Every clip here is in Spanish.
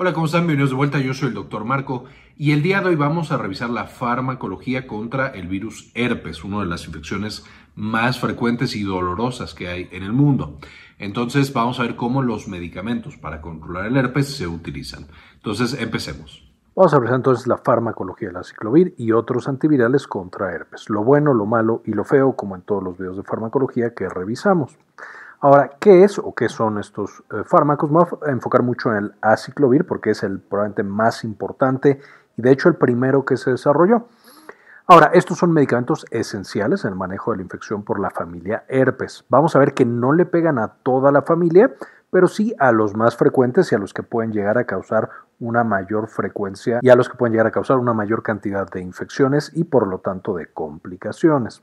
Hola, ¿cómo están? Bienvenidos de vuelta. Yo soy el doctor Marco y el día de hoy vamos a revisar la farmacología contra el virus herpes, una de las infecciones más frecuentes y dolorosas que hay en el mundo. Entonces vamos a ver cómo los medicamentos para controlar el herpes se utilizan. Entonces empecemos. Vamos a revisar entonces la farmacología de la ciclovir y otros antivirales contra herpes, lo bueno, lo malo y lo feo, como en todos los videos de farmacología que revisamos. Ahora, ¿qué es o qué son estos eh, fármacos? Me voy a enfocar mucho en el aciclovir porque es el probablemente más importante y de hecho el primero que se desarrolló. Ahora, estos son medicamentos esenciales en el manejo de la infección por la familia herpes. Vamos a ver que no le pegan a toda la familia, pero sí a los más frecuentes y a los que pueden llegar a causar una mayor frecuencia y a los que pueden llegar a causar una mayor cantidad de infecciones y por lo tanto de complicaciones.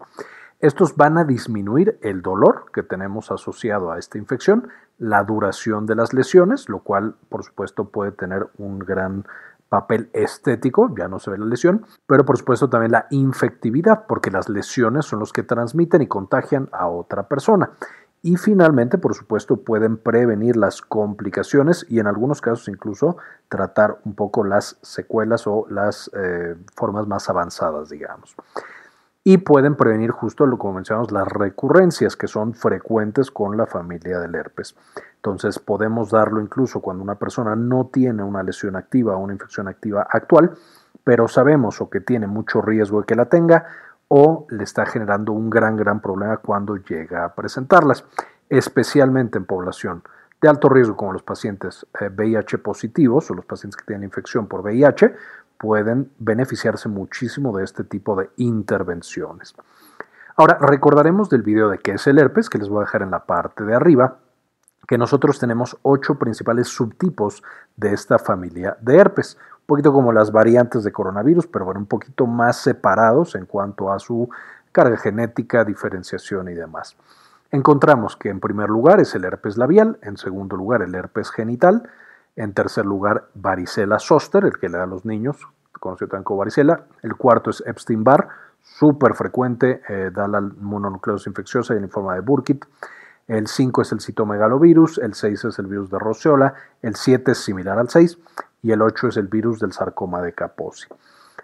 Estos van a disminuir el dolor que tenemos asociado a esta infección, la duración de las lesiones, lo cual por supuesto puede tener un gran papel estético, ya no se ve la lesión, pero por supuesto también la infectividad, porque las lesiones son los que transmiten y contagian a otra persona. Y finalmente, por supuesto, pueden prevenir las complicaciones y en algunos casos incluso tratar un poco las secuelas o las eh, formas más avanzadas, digamos y pueden prevenir justo lo como mencionamos las recurrencias que son frecuentes con la familia del herpes. Entonces podemos darlo incluso cuando una persona no tiene una lesión activa o una infección activa actual, pero sabemos o que tiene mucho riesgo de que la tenga o le está generando un gran gran problema cuando llega a presentarlas, especialmente en población de alto riesgo como los pacientes VIH eh, positivos o los pacientes que tienen infección por VIH, pueden beneficiarse muchísimo de este tipo de intervenciones. Ahora, recordaremos del video de qué es el herpes, que les voy a dejar en la parte de arriba, que nosotros tenemos ocho principales subtipos de esta familia de herpes, un poquito como las variantes de coronavirus, pero bueno, un poquito más separados en cuanto a su carga genética, diferenciación y demás. Encontramos que en primer lugar es el herpes labial, en segundo lugar el herpes genital, en tercer lugar, varicela zoster, el que le da a los niños, conocido también como varicela. El cuarto es Epstein-Barr, súper frecuente, eh, da la mononucleosis infecciosa y en forma de Burkitt. El 5 es el citomegalovirus, el 6 es el virus de Roseola, el 7 es similar al 6 y el 8 es el virus del sarcoma de Kaposi.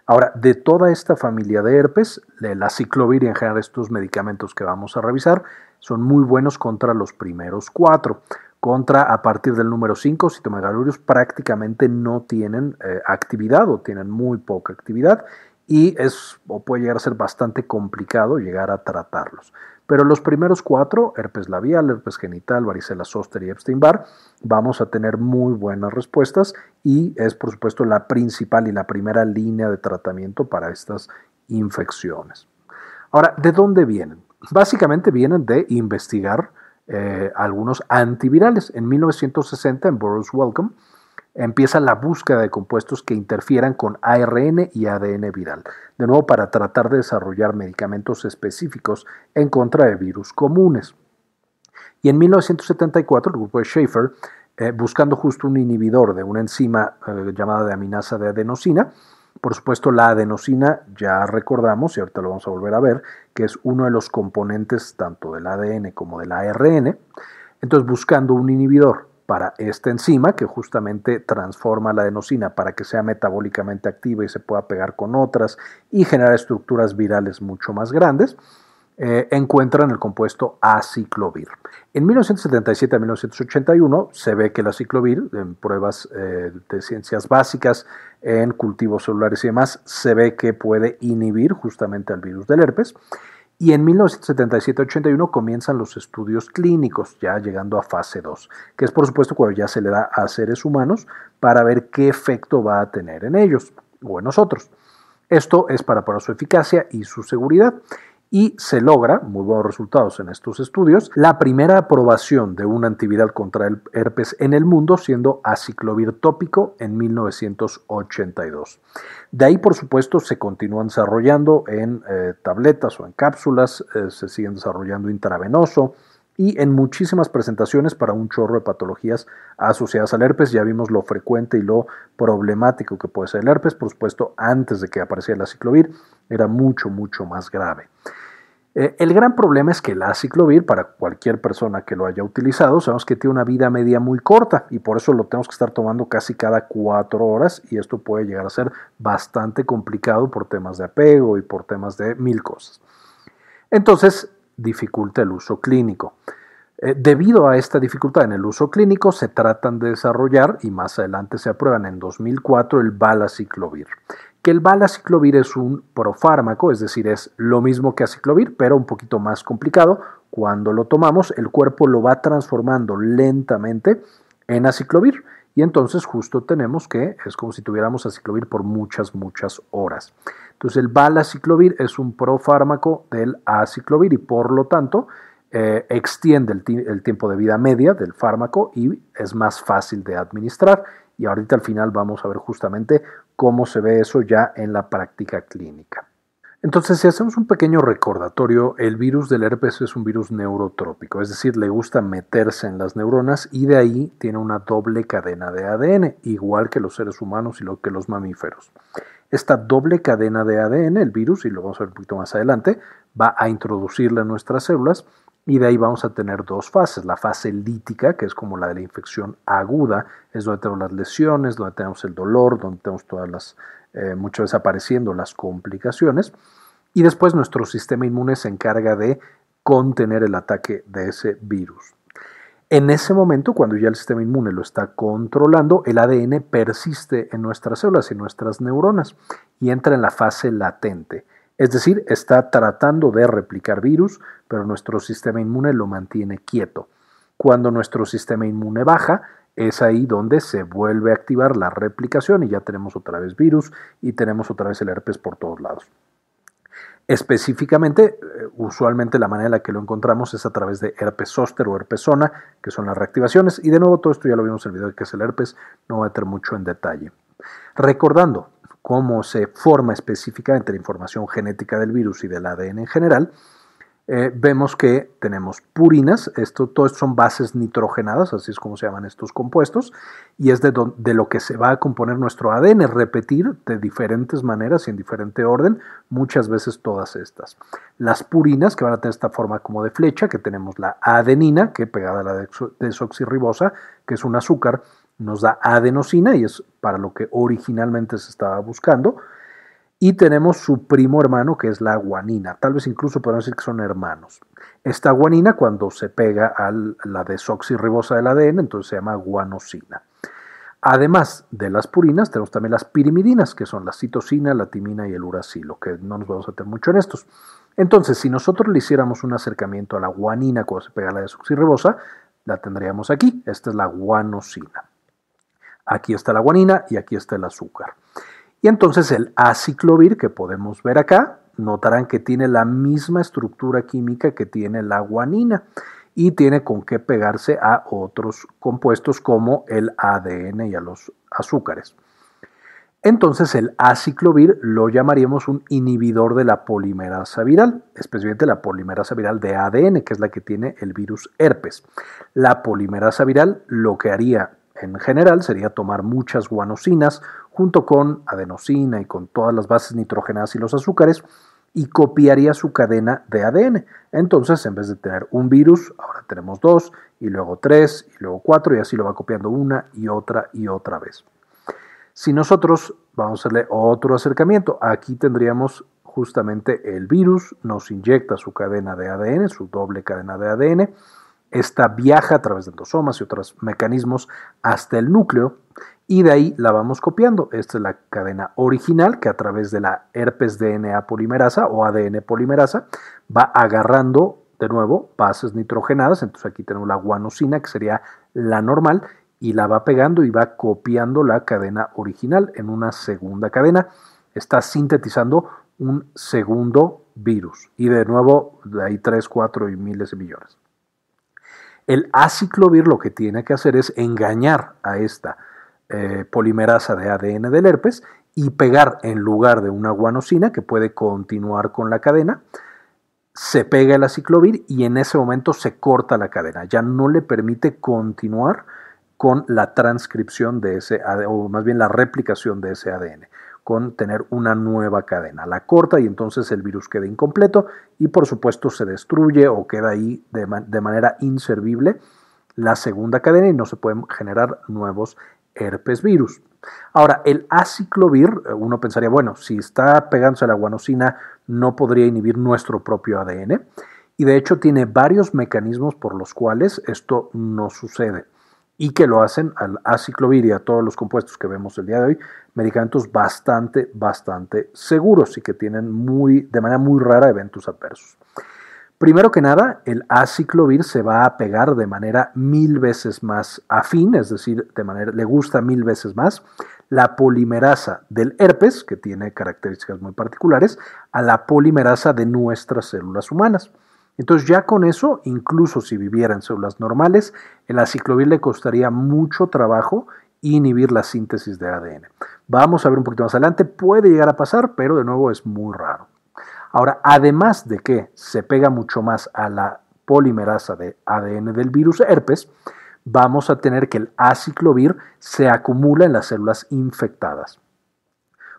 Ahora, de toda esta familia de herpes, la ciclovir y en general estos medicamentos que vamos a revisar son muy buenos contra los primeros cuatro contra a partir del número 5, citomegalurios prácticamente no tienen eh, actividad o tienen muy poca actividad y es o puede llegar a ser bastante complicado llegar a tratarlos. Pero los primeros cuatro, herpes labial, herpes genital, varicela zoster y Epstein-Barr, vamos a tener muy buenas respuestas y es por supuesto la principal y la primera línea de tratamiento para estas infecciones. Ahora, ¿de dónde vienen? Básicamente vienen de investigar eh, algunos antivirales. En 1960, en Burroughs Welcome, empieza la búsqueda de compuestos que interfieran con ARN y ADN viral, de nuevo para tratar de desarrollar medicamentos específicos en contra de virus comunes. Y en 1974, el grupo de Schaefer, eh, buscando justo un inhibidor de una enzima eh, llamada de aminasa de adenosina, por supuesto, la adenosina ya recordamos, y ahorita lo vamos a volver a ver, que es uno de los componentes tanto del ADN como del ARN. Entonces, buscando un inhibidor para esta enzima, que justamente transforma la adenosina para que sea metabólicamente activa y se pueda pegar con otras y generar estructuras virales mucho más grandes, eh, encuentran el compuesto aciclovir. En 1977 a 1981 se ve que el aciclovir, en pruebas eh, de ciencias básicas, en cultivos celulares y demás, se ve que puede inhibir justamente al virus del herpes. Y en 1977-81 comienzan los estudios clínicos, ya llegando a fase 2, que es por supuesto cuando ya se le da a seres humanos para ver qué efecto va a tener en ellos o en nosotros. Esto es para probar su eficacia y su seguridad y se logra, muy buenos resultados en estos estudios, la primera aprobación de un antiviral contra el herpes en el mundo siendo aciclovir tópico en 1982. De ahí, por supuesto, se continúan desarrollando en eh, tabletas o en cápsulas, eh, se siguen desarrollando intravenoso, y en muchísimas presentaciones para un chorro de patologías asociadas al herpes. Ya vimos lo frecuente y lo problemático que puede ser el herpes. Por supuesto, antes de que apareciera la ciclovir, era mucho, mucho más grave. Eh, el gran problema es que el aciclovir, para cualquier persona que lo haya utilizado, sabemos que tiene una vida media muy corta y por eso lo tenemos que estar tomando casi cada cuatro horas y esto puede llegar a ser bastante complicado por temas de apego y por temas de mil cosas. Entonces, dificulta el uso clínico. Eh, debido a esta dificultad en el uso clínico, se tratan de desarrollar y más adelante se aprueban en 2004 el balaciclovir que el balaciclovir es un profármaco, es decir, es lo mismo que aciclovir, pero un poquito más complicado. Cuando lo tomamos, el cuerpo lo va transformando lentamente en aciclovir y entonces justo tenemos que es como si tuviéramos aciclovir por muchas, muchas horas. Entonces el balaciclovir es un profármaco del aciclovir y por lo tanto eh, extiende el tiempo de vida media del fármaco y es más fácil de administrar y ahorita al final vamos a ver justamente cómo se ve eso ya en la práctica clínica. Entonces, si hacemos un pequeño recordatorio, el virus del herpes es un virus neurotrópico, es decir, le gusta meterse en las neuronas y de ahí tiene una doble cadena de ADN, igual que los seres humanos y lo que los mamíferos. Esta doble cadena de ADN, el virus, y lo vamos a ver un poquito más adelante, va a introducirla en nuestras células y de ahí vamos a tener dos fases. La fase lítica, que es como la de la infección aguda, es donde tenemos las lesiones, donde tenemos el dolor, donde tenemos todas las, eh, muchas veces apareciendo las complicaciones. Y después nuestro sistema inmune se encarga de contener el ataque de ese virus. En ese momento, cuando ya el sistema inmune lo está controlando, el ADN persiste en nuestras células y nuestras neuronas y entra en la fase latente. Es decir, está tratando de replicar virus, pero nuestro sistema inmune lo mantiene quieto. Cuando nuestro sistema inmune baja, es ahí donde se vuelve a activar la replicación y ya tenemos otra vez virus y tenemos otra vez el herpes por todos lados. Específicamente, eh, usualmente la manera en la que lo encontramos es a través de herpes zóster o herpes zona, que son las reactivaciones. Y de nuevo, todo esto ya lo vimos en el video de que es el herpes, no voy a meter mucho en detalle. Recordando, cómo se forma específicamente la información genética del virus y del ADN en general, eh, vemos que tenemos purinas, esto, todo esto son bases nitrogenadas, así es como se llaman estos compuestos, y es de, lo que se va a componer nuestro ADN, repetir de diferentes maneras y en diferente orden, muchas veces todas estas. Las purinas, que van a tener esta forma como de flecha, que tenemos la adenina, que pegada a la desoxirribosa, que es un azúcar, nos da adenosina y es para lo que originalmente se estaba buscando. Y tenemos su primo hermano que es la guanina. Tal vez incluso podemos decir que son hermanos. Esta guanina cuando se pega a la desoxirribosa del ADN, entonces se llama guanosina. Además de las purinas, tenemos también las pirimidinas, que son la citosina, la timina y el uracilo, que no nos vamos a tener mucho en estos. Entonces, si nosotros le hiciéramos un acercamiento a la guanina cuando se pega a la desoxirribosa, la tendríamos aquí. Esta es la guanosina. Aquí está la guanina y aquí está el azúcar. Y entonces el aciclovir que podemos ver acá, notarán que tiene la misma estructura química que tiene la guanina y tiene con qué pegarse a otros compuestos como el ADN y a los azúcares. Entonces el aciclovir lo llamaríamos un inhibidor de la polimerasa viral, especialmente la polimerasa viral de ADN, que es la que tiene el virus herpes. La polimerasa viral lo que haría en general sería tomar muchas guanosinas junto con adenosina y con todas las bases nitrogenadas y los azúcares y copiaría su cadena de ADN. Entonces, en vez de tener un virus, ahora tenemos dos y luego tres y luego cuatro y así lo va copiando una y otra y otra vez. Si nosotros vamos a hacerle otro acercamiento, aquí tendríamos justamente el virus, nos inyecta su cadena de ADN, su doble cadena de ADN, esta viaja a través de endosomas y otros mecanismos hasta el núcleo y de ahí la vamos copiando. Esta es la cadena original que a través de la herpes DNA polimerasa o ADN polimerasa va agarrando de nuevo bases nitrogenadas. Entonces aquí tenemos la guanosina que sería la normal y la va pegando y va copiando la cadena original en una segunda cadena. Está sintetizando un segundo virus y de nuevo de ahí 3, 4 y miles de millones. El aciclovir lo que tiene que hacer es engañar a esta eh, polimerasa de ADN del herpes y pegar en lugar de una guanosina que puede continuar con la cadena, se pega el aciclovir y en ese momento se corta la cadena. Ya no le permite continuar con la transcripción de ese o más bien la replicación de ese ADN. Con tener una nueva cadena. La corta y entonces el virus queda incompleto y por supuesto se destruye o queda ahí de, de manera inservible la segunda cadena y no se pueden generar nuevos herpes virus. Ahora, el aciclovir, eh, uno pensaría, bueno, si está pegándose a la guanosina, no podría inhibir nuestro propio ADN. Y de hecho tiene varios mecanismos por los cuales esto no sucede y que lo hacen al aciclovir y a todos los compuestos que vemos el día de hoy, medicamentos bastante, bastante seguros y que tienen muy, de manera muy rara eventos adversos. Primero que nada, el aciclovir se va a pegar de manera mil veces más afín, es decir, de manera, le gusta mil veces más la polimerasa del herpes, que tiene características muy particulares, a la polimerasa de nuestras células humanas. Entonces ya con eso, incluso si viviera en células normales, el aciclovir le costaría mucho trabajo inhibir la síntesis de ADN. Vamos a ver un poquito más adelante, puede llegar a pasar, pero de nuevo es muy raro. Ahora, además de que se pega mucho más a la polimerasa de ADN del virus herpes, vamos a tener que el aciclovir se acumula en las células infectadas.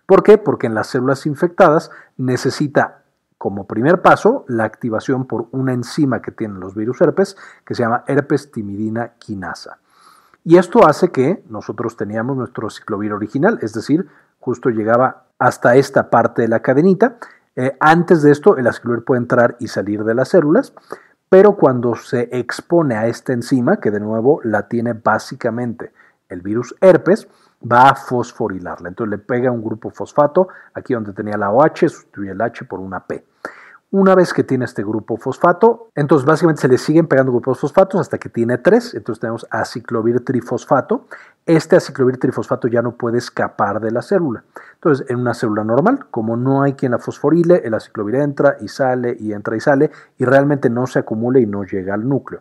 ¿Por qué? Porque en las células infectadas necesita como primer paso la activación por una enzima que tienen los virus herpes que se llama herpes timidina quinasa. Y esto hace que nosotros teníamos nuestro ciclovir original, es decir, justo llegaba hasta esta parte de la cadenita eh, antes de esto, el aciclovir puede entrar y salir de las células, pero cuando se expone a esta enzima, que de nuevo la tiene básicamente el virus herpes, va a fosforilarla. Entonces le pega un grupo fosfato, aquí donde tenía la OH, sustituye el H por una P. Una vez que tiene este grupo fosfato, entonces básicamente se le siguen pegando grupos fosfatos hasta que tiene tres. Entonces tenemos aciclovir trifosfato. Este aciclovir trifosfato ya no puede escapar de la célula. Entonces, en una célula normal, como no hay quien la fosforile, el aciclovir entra y sale y entra y sale y realmente no se acumula y no llega al núcleo.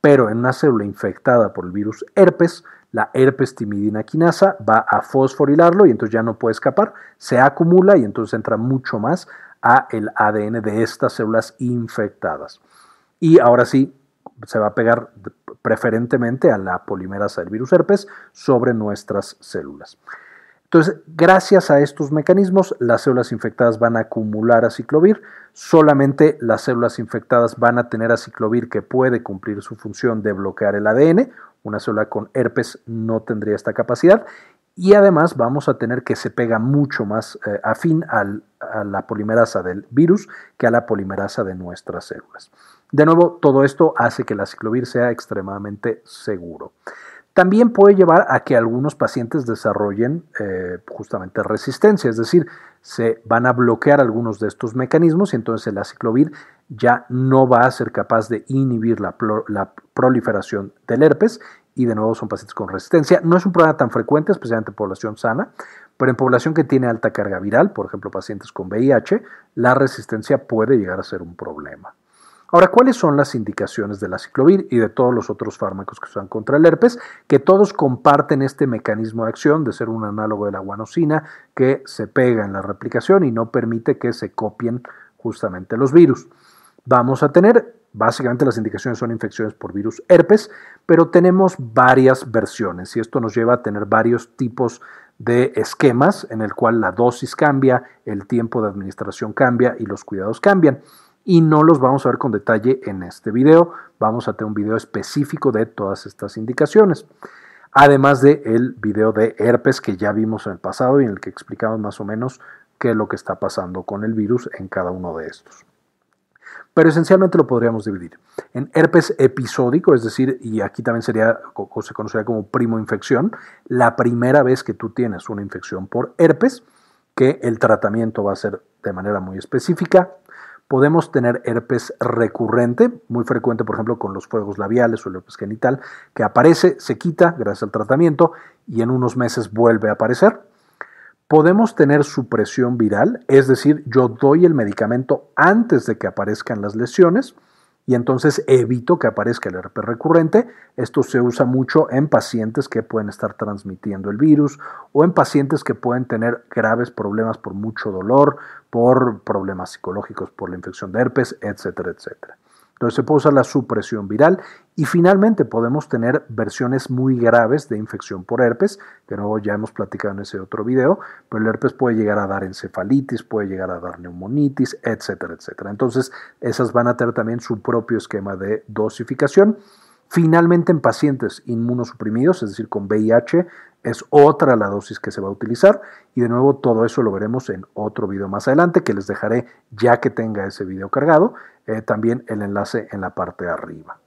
Pero en una célula infectada por el virus herpes, la herpes timidina quinasa va a fosforilarlo y entonces ya no puede escapar, se acumula y entonces entra mucho más a el ADN de estas células infectadas. Y ahora sí, se va a pegar preferentemente a la polimerasa del virus herpes sobre nuestras células. Entonces, gracias a estos mecanismos, las células infectadas van a acumular aciclovir, solamente las células infectadas van a tener aciclovir que puede cumplir su función de bloquear el ADN, una célula con herpes no tendría esta capacidad, y además vamos a tener que se pega mucho más eh, afín a la polimerasa del virus que a la polimerasa de nuestras células. De nuevo, todo esto hace que el aciclovir sea extremadamente seguro. También puede llevar a que algunos pacientes desarrollen eh, justamente resistencia, es decir, se van a bloquear algunos de estos mecanismos y entonces el aciclovir ya no va a ser capaz de inhibir la proliferación del herpes y de nuevo son pacientes con resistencia. No es un problema tan frecuente, especialmente en población sana, pero en población que tiene alta carga viral, por ejemplo pacientes con VIH, la resistencia puede llegar a ser un problema. Ahora, ¿cuáles son las indicaciones del aciclovir y de todos los otros fármacos que usan contra el herpes? Que todos comparten este mecanismo de acción de ser un análogo de la guanosina que se pega en la replicación y no permite que se copien justamente los virus. Vamos a tener Básicamente las indicaciones son infecciones por virus herpes, pero tenemos varias versiones y esto nos lleva a tener varios tipos de esquemas en el cual la dosis cambia, el tiempo de administración cambia y los cuidados cambian. Y no los vamos a ver con detalle en este video, vamos a tener un video específico de todas estas indicaciones. Además del el video de herpes que ya vimos en el pasado y en el que explicamos más o menos qué es lo que está pasando con el virus en cada uno de estos pero esencialmente lo podríamos dividir en herpes episódico, es decir, y aquí también sería, o se conocería como primo infección, la primera vez que tú tienes una infección por herpes, que el tratamiento va a ser de manera muy específica. Podemos tener herpes recurrente, muy frecuente, por ejemplo, con los fuegos labiales o el herpes genital, que aparece, se quita gracias al tratamiento y en unos meses vuelve a aparecer. Podemos tener supresión viral, es decir, yo doy el medicamento antes de que aparezcan las lesiones y entonces evito que aparezca el herpes recurrente. Esto se usa mucho en pacientes que pueden estar transmitiendo el virus o en pacientes que pueden tener graves problemas por mucho dolor, por problemas psicológicos, por la infección de herpes, etcétera, etcétera. Entonces se puede usar la supresión viral y finalmente podemos tener versiones muy graves de infección por herpes, que luego ya hemos platicado en ese otro video, pero el herpes puede llegar a dar encefalitis, puede llegar a dar neumonitis, etcétera, etcétera. Entonces esas van a tener también su propio esquema de dosificación. Finalmente en pacientes inmunosuprimidos, es decir, con VIH, es otra la dosis que se va a utilizar y de nuevo todo eso lo veremos en otro video más adelante que les dejaré ya que tenga ese video cargado, eh, también el enlace en la parte de arriba.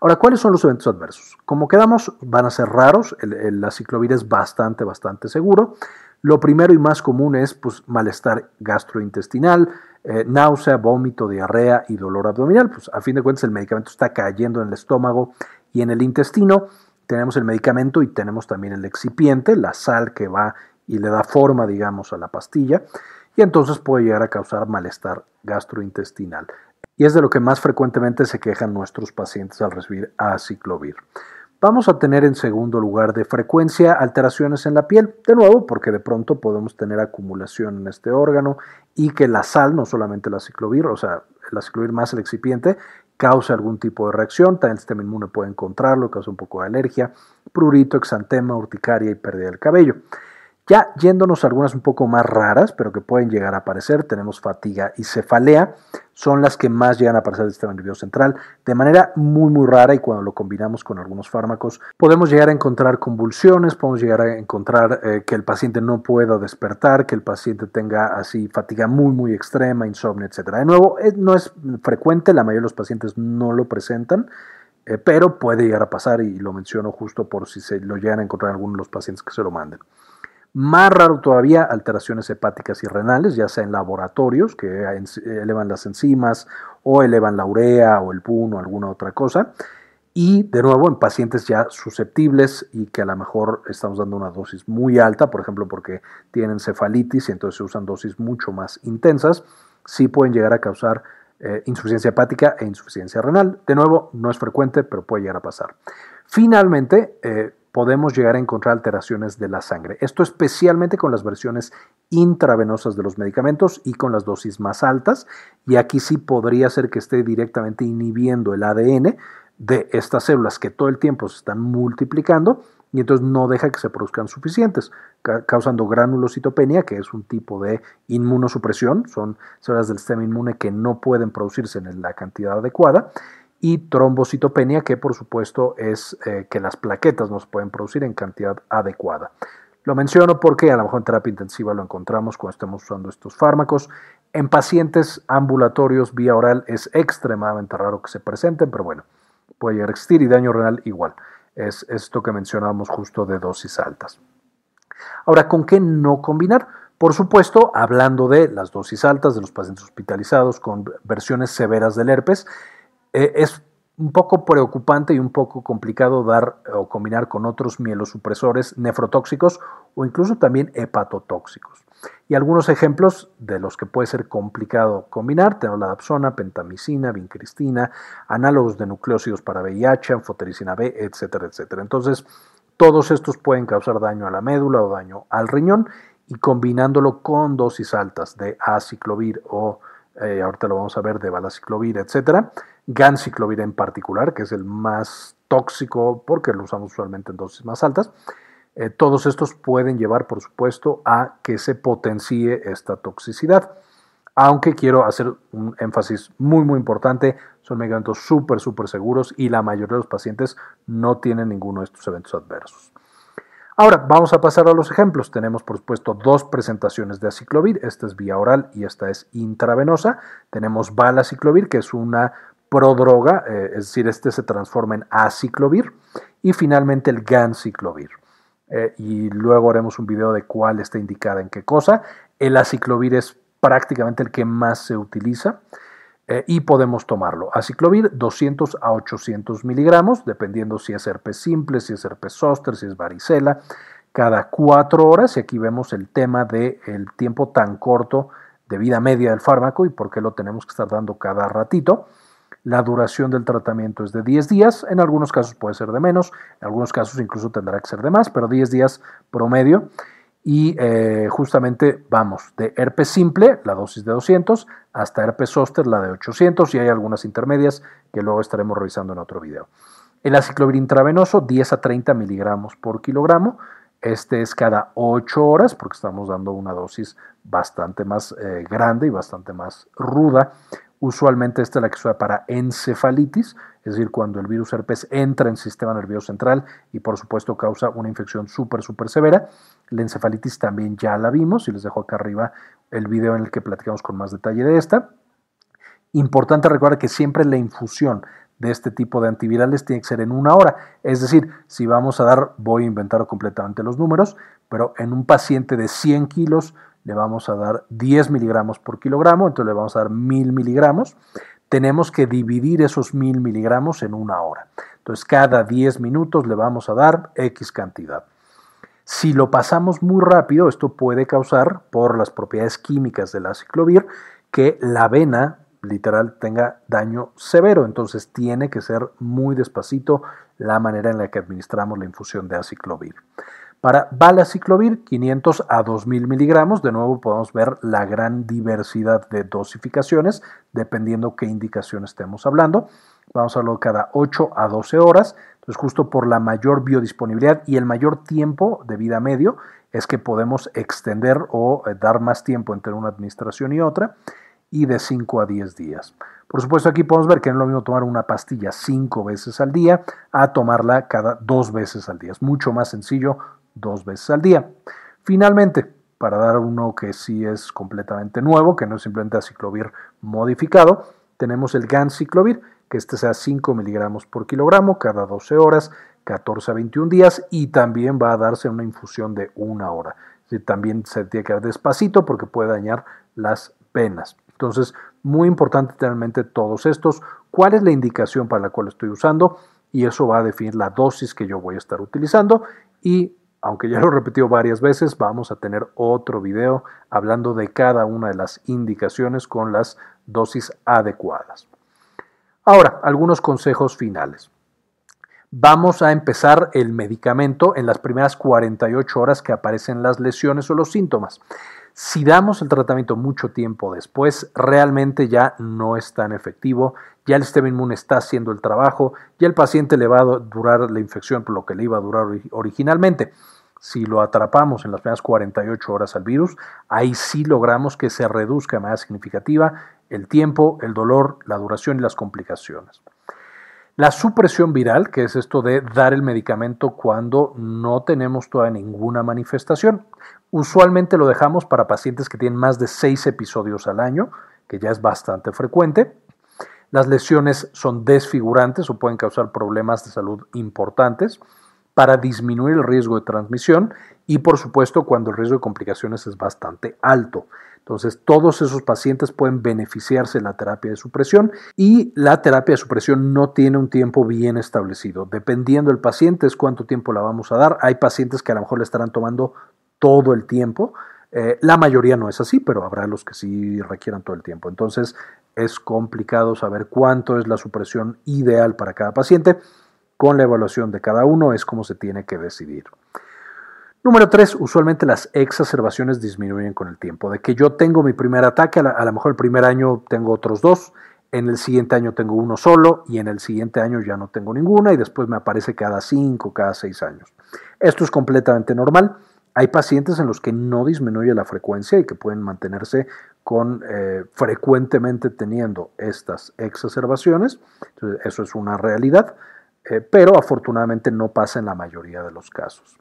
Ahora, ¿cuáles son los eventos adversos? Como quedamos, van a ser raros, el, la ciclovir es bastante, bastante seguro. Lo primero y más común es pues, malestar gastrointestinal, eh, náusea, vómito, diarrea y dolor abdominal. Pues a fin de cuentas el medicamento está cayendo en el estómago y en el intestino tenemos el medicamento y tenemos también el excipiente, la sal que va y le da forma, digamos, a la pastilla, y entonces puede llegar a causar malestar gastrointestinal. Y es de lo que más frecuentemente se quejan nuestros pacientes al recibir aciclovir. Vamos a tener en segundo lugar de frecuencia alteraciones en la piel, de nuevo porque de pronto podemos tener acumulación en este órgano y que la sal, no solamente la ciclovir, o sea, el aciclovir más el excipiente, causa algún tipo de reacción, también el sistema inmune puede encontrarlo, causa un poco de alergia, prurito, exantema, urticaria y pérdida del cabello. Ya yéndonos a algunas un poco más raras, pero que pueden llegar a aparecer, tenemos fatiga y cefalea, son las que más llegan a aparecer del sistema nervioso central de manera muy muy rara y cuando lo combinamos con algunos fármacos podemos llegar a encontrar convulsiones, podemos llegar a encontrar eh, que el paciente no pueda despertar, que el paciente tenga así fatiga muy muy extrema, insomnio, etc. De nuevo, eh, no es frecuente, la mayoría de los pacientes no lo presentan, eh, pero puede llegar a pasar y lo menciono justo por si se lo llegan a encontrar algunos de los pacientes que se lo manden. Más raro todavía, alteraciones hepáticas y renales, ya sea en laboratorios que elevan las enzimas o elevan la urea o el PUN o alguna otra cosa. Y de nuevo en pacientes ya susceptibles y que a lo mejor estamos dando una dosis muy alta, por ejemplo porque tienen cefalitis y entonces se usan dosis mucho más intensas, sí pueden llegar a causar eh, insuficiencia hepática e insuficiencia renal. De nuevo, no es frecuente, pero puede llegar a pasar. Finalmente, eh, podemos llegar a encontrar alteraciones de la sangre. Esto especialmente con las versiones intravenosas de los medicamentos y con las dosis más altas. Y aquí sí podría ser que esté directamente inhibiendo el ADN de estas células que todo el tiempo se están multiplicando y entonces no deja que se produzcan suficientes, causando granulocitopenia, que es un tipo de inmunosupresión, son células del sistema inmune que no pueden producirse en la cantidad adecuada, y trombocitopenia, que por supuesto es eh, que las plaquetas no se pueden producir en cantidad adecuada. Lo menciono porque a lo mejor en terapia intensiva lo encontramos cuando estemos usando estos fármacos. En pacientes ambulatorios vía oral es extremadamente raro que se presenten, pero bueno, puede llegar a existir y daño renal igual. Es esto que mencionábamos justo de dosis altas. Ahora, ¿con qué no combinar? Por supuesto, hablando de las dosis altas de los pacientes hospitalizados con versiones severas del herpes, eh, es un poco preocupante y un poco complicado dar o combinar con otros mielosupresores nefrotóxicos o incluso también hepatotóxicos. Y algunos ejemplos de los que puede ser complicado combinar, tenemos la dapsona, pentamicina, vincristina, análogos de nucleósidos para VIH, anfotericina B, etcétera, etcétera. Entonces, todos estos pueden causar daño a la médula o daño al riñón y combinándolo con dosis altas de aciclovir o eh, ahorita lo vamos a ver de balaciclovir, etcétera, ganciclovir en particular, que es el más tóxico porque lo usamos usualmente en dosis más altas. Eh, todos estos pueden llevar, por supuesto, a que se potencie esta toxicidad. Aunque quiero hacer un énfasis muy, muy importante, son medicamentos súper, súper seguros y la mayoría de los pacientes no tienen ninguno de estos eventos adversos. Ahora, vamos a pasar a los ejemplos. Tenemos, por supuesto, dos presentaciones de aciclovir. Esta es vía oral y esta es intravenosa. Tenemos valaciclovir, que es una prodroga, eh, es decir, este se transforma en aciclovir. Y finalmente el ganciclovir. Eh, y luego haremos un video de cuál está indicada en qué cosa. El aciclovir es prácticamente el que más se utiliza. Eh, y podemos tomarlo. Aciclovir 200 a 800 miligramos, dependiendo si es herpes simple, si es herpes zóster, si es varicela, cada cuatro horas. Y aquí vemos el tema del el tiempo tan corto de vida media del fármaco y por qué lo tenemos que estar dando cada ratito. La duración del tratamiento es de 10 días, en algunos casos puede ser de menos, en algunos casos incluso tendrá que ser de más, pero 10 días promedio. Y eh, justamente vamos de herpes simple, la dosis de 200, hasta herpes zóster, la de 800, y hay algunas intermedias que luego estaremos revisando en otro video. El aciclovir intravenoso, 10 a 30 miligramos por kilogramo. Este es cada 8 horas, porque estamos dando una dosis bastante más eh, grande y bastante más ruda. Usualmente esta es la que se para encefalitis, es decir, cuando el virus herpes entra en el sistema nervioso central y por supuesto causa una infección súper, súper severa. La encefalitis también ya la vimos y les dejo acá arriba el video en el que platicamos con más detalle de esta. Importante recordar que siempre la infusión de este tipo de antivirales tiene que ser en una hora. Es decir, si vamos a dar, voy a inventar completamente los números, pero en un paciente de 100 kilos le vamos a dar 10 miligramos por kilogramo, entonces le vamos a dar 1000 miligramos. Tenemos que dividir esos 1000 miligramos en una hora. Entonces, cada 10 minutos le vamos a dar X cantidad. Si lo pasamos muy rápido, esto puede causar, por las propiedades químicas del aciclovir, que la vena literal tenga daño severo. Entonces, tiene que ser muy despacito la manera en la que administramos la infusión de aciclovir. Para balaciclovir, 500 a 2000 miligramos, de nuevo podemos ver la gran diversidad de dosificaciones, dependiendo qué indicación estemos hablando. Vamos a hablarlo cada 8 a 12 horas, entonces justo por la mayor biodisponibilidad y el mayor tiempo de vida medio es que podemos extender o eh, dar más tiempo entre una administración y otra y de 5 a 10 días. Por supuesto, aquí podemos ver que no es lo mismo tomar una pastilla 5 veces al día a tomarla cada 2 veces al día. Es mucho más sencillo dos veces al día. Finalmente, para dar uno que sí es completamente nuevo, que no es simplemente aciclovir modificado, tenemos el GAN-ciclovir, que este sea 5 miligramos por kilogramo cada 12 horas, 14 a 21 días y también va a darse una infusión de una hora. también se tiene que dar despacito porque puede dañar las venas. Entonces, muy importante tener en mente todos estos, cuál es la indicación para la cual estoy usando y eso va a definir la dosis que yo voy a estar utilizando y aunque ya lo he repetido varias veces, vamos a tener otro video hablando de cada una de las indicaciones con las dosis adecuadas. Ahora, algunos consejos finales. Vamos a empezar el medicamento en las primeras 48 horas que aparecen las lesiones o los síntomas. Si damos el tratamiento mucho tiempo después, realmente ya no es tan efectivo, ya el sistema inmune está haciendo el trabajo, ya el paciente le va a durar la infección por lo que le iba a durar originalmente. Si lo atrapamos en las primeras 48 horas al virus, ahí sí logramos que se reduzca de manera significativa el tiempo, el dolor, la duración y las complicaciones. La supresión viral, que es esto de dar el medicamento cuando no tenemos todavía ninguna manifestación. Usualmente lo dejamos para pacientes que tienen más de 6 episodios al año, que ya es bastante frecuente. Las lesiones son desfigurantes o pueden causar problemas de salud importantes para disminuir el riesgo de transmisión y por supuesto cuando el riesgo de complicaciones es bastante alto. Entonces, todos esos pacientes pueden beneficiarse de la terapia de supresión y la terapia de supresión no tiene un tiempo bien establecido. Dependiendo del paciente es cuánto tiempo la vamos a dar. Hay pacientes que a lo mejor le estarán tomando todo el tiempo. Eh, la mayoría no es así, pero habrá los que sí requieran todo el tiempo. Entonces, es complicado saber cuánto es la supresión ideal para cada paciente. Con la evaluación de cada uno es como se tiene que decidir. Número tres, usualmente las exacerbaciones disminuyen con el tiempo. De que yo tengo mi primer ataque, a, lo mejor el primer año tengo otros dos, en el siguiente año tengo uno solo y en el siguiente año ya no tengo ninguna y después me aparece cada cinco, cada seis años. Esto es completamente normal. Hay pacientes en los que no disminuye la frecuencia y que pueden mantenerse con eh, frecuentemente teniendo estas exacerbaciones. eso es una realidad, eh, pero afortunadamente no pasa en la mayoría de los casos.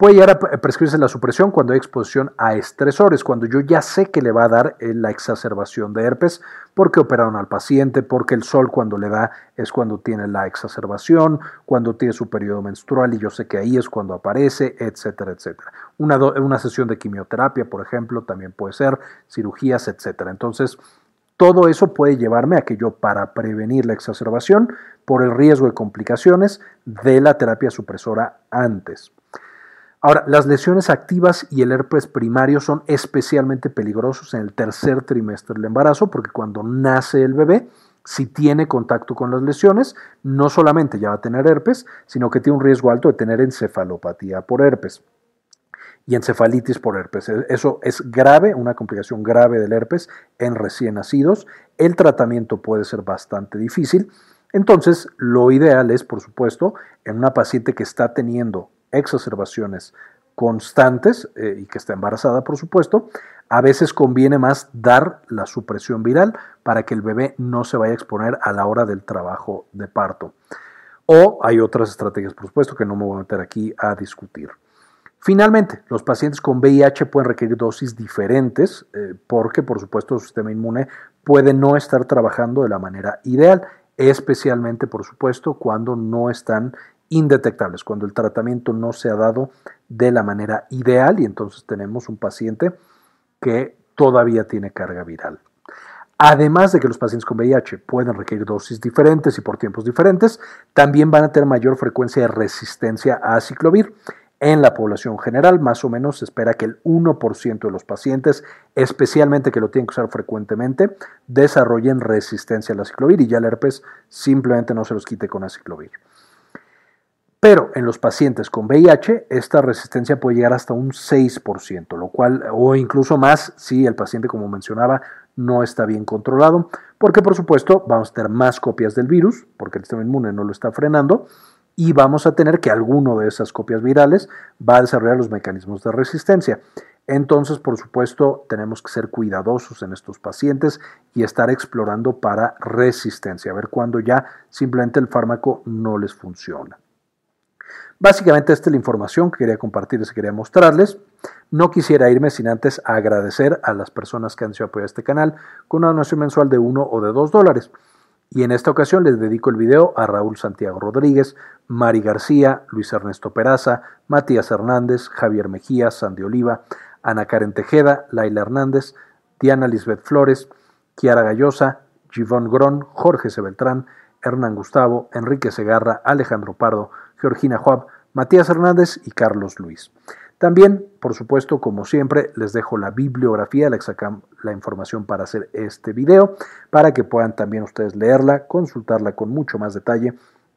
Puede llegar a prescribirse la supresión cuando hay exposición a estresores, cuando yo ya sé que le va a dar eh, la exacerbación de herpes, porque operaron al paciente, porque el sol cuando le da es cuando tiene la exacerbación, cuando tiene su periodo menstrual y yo sé que ahí es cuando aparece, etcétera, etcétera. Una, una sesión de quimioterapia, por ejemplo, también puede ser, cirugías, etcétera. Entonces, todo eso puede llevarme a que yo, para prevenir la exacerbación, por el riesgo de complicaciones, de la terapia supresora antes. Ahora, las lesiones activas y el herpes primario son especialmente peligrosos en el tercer trimestre del embarazo porque cuando nace el bebé, si tiene contacto con las lesiones, no solamente ya va a tener herpes, sino que tiene un riesgo alto de tener encefalopatía por herpes. y encefalitis por herpes. E, eso es grave, una complicación grave del herpes en recién nacidos. El tratamiento puede ser bastante difícil. Entonces, lo ideal es, por supuesto, en una paciente que está teniendo exacerbaciones constantes eh, y que está embarazada, por supuesto, a veces conviene más dar la supresión viral para que el bebé no se vaya a exponer a la hora del trabajo de parto. O hay otras estrategias, por supuesto, que no me voy a meter aquí a discutir. Finalmente, los pacientes con VIH pueden requerir dosis diferentes eh, porque, por supuesto, su sistema inmune puede no estar trabajando de la manera ideal, especialmente, por supuesto, cuando no están indetectables, cuando el tratamiento no se ha dado de la manera ideal y entonces tenemos un paciente que todavía tiene carga viral. Además de que los pacientes con VIH pueden requerir dosis diferentes y por tiempos diferentes, también van a tener mayor frecuencia de resistencia a ciclovir. En la población general, más o menos se espera que el 1% de los pacientes, especialmente que lo tienen que usar frecuentemente, desarrollen resistencia a la ciclovir y ya el herpes simplemente no se los quite con aciclovir. Pero en los pacientes con VIH, esta resistencia puede llegar hasta un 6%, lo cual, o incluso más si el paciente, como mencionaba, no está bien controlado, porque por supuesto vamos a tener más copias del virus, porque el sistema inmune no lo está frenando, y vamos a tener que alguno de esas copias virales va a desarrollar los mecanismos de resistencia. Entonces, por supuesto, tenemos que ser cuidadosos en estos pacientes y estar explorando para resistencia, a ver cuándo ya simplemente el fármaco no les funciona. Básicamente esta es la información que quería compartirles y quería mostrarles. No quisiera irme sin antes agradecer a las personas que han sido apoyar este canal con una donación mensual de 1 o de 2 dólares. Y en esta ocasión les dedico el video a Raúl Santiago Rodríguez, Mari García, Luis Ernesto Peraza, Matías Hernández, Javier Mejía, Sandy Oliva, Ana Karen Tejeda, Laila Hernández, Diana Lisbeth Flores, Kiara Gallosa, Givón Gron, Jorge C. Hernán Gustavo, Enrique Segarra, Alejandro Pardo, Georgina Juab, Matías Hernández y Carlos Luis. También, por supuesto, como siempre, les dejo la bibliografía, la, información para hacer este video, para que puedan también ustedes leerla, consultarla con mucho más detalle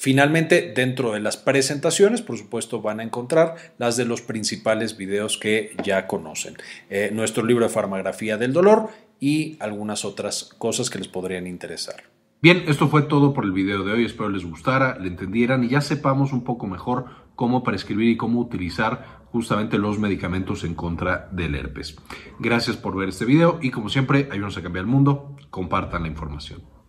Finalmente, dentro de las presentaciones, por supuesto, van a encontrar las de los principales videos que ya conocen. Eh, nuestro libro de farmagrafía del dolor y algunas otras cosas que les podrían interesar. Bien, esto fue todo por el video de hoy. Espero les gustara, le entendieran y ya sepamos un poco mejor cómo prescribir y cómo utilizar justamente los medicamentos en contra del herpes. Gracias por ver este video y como siempre, ayúdenos a cambiar el mundo. Compartan la información.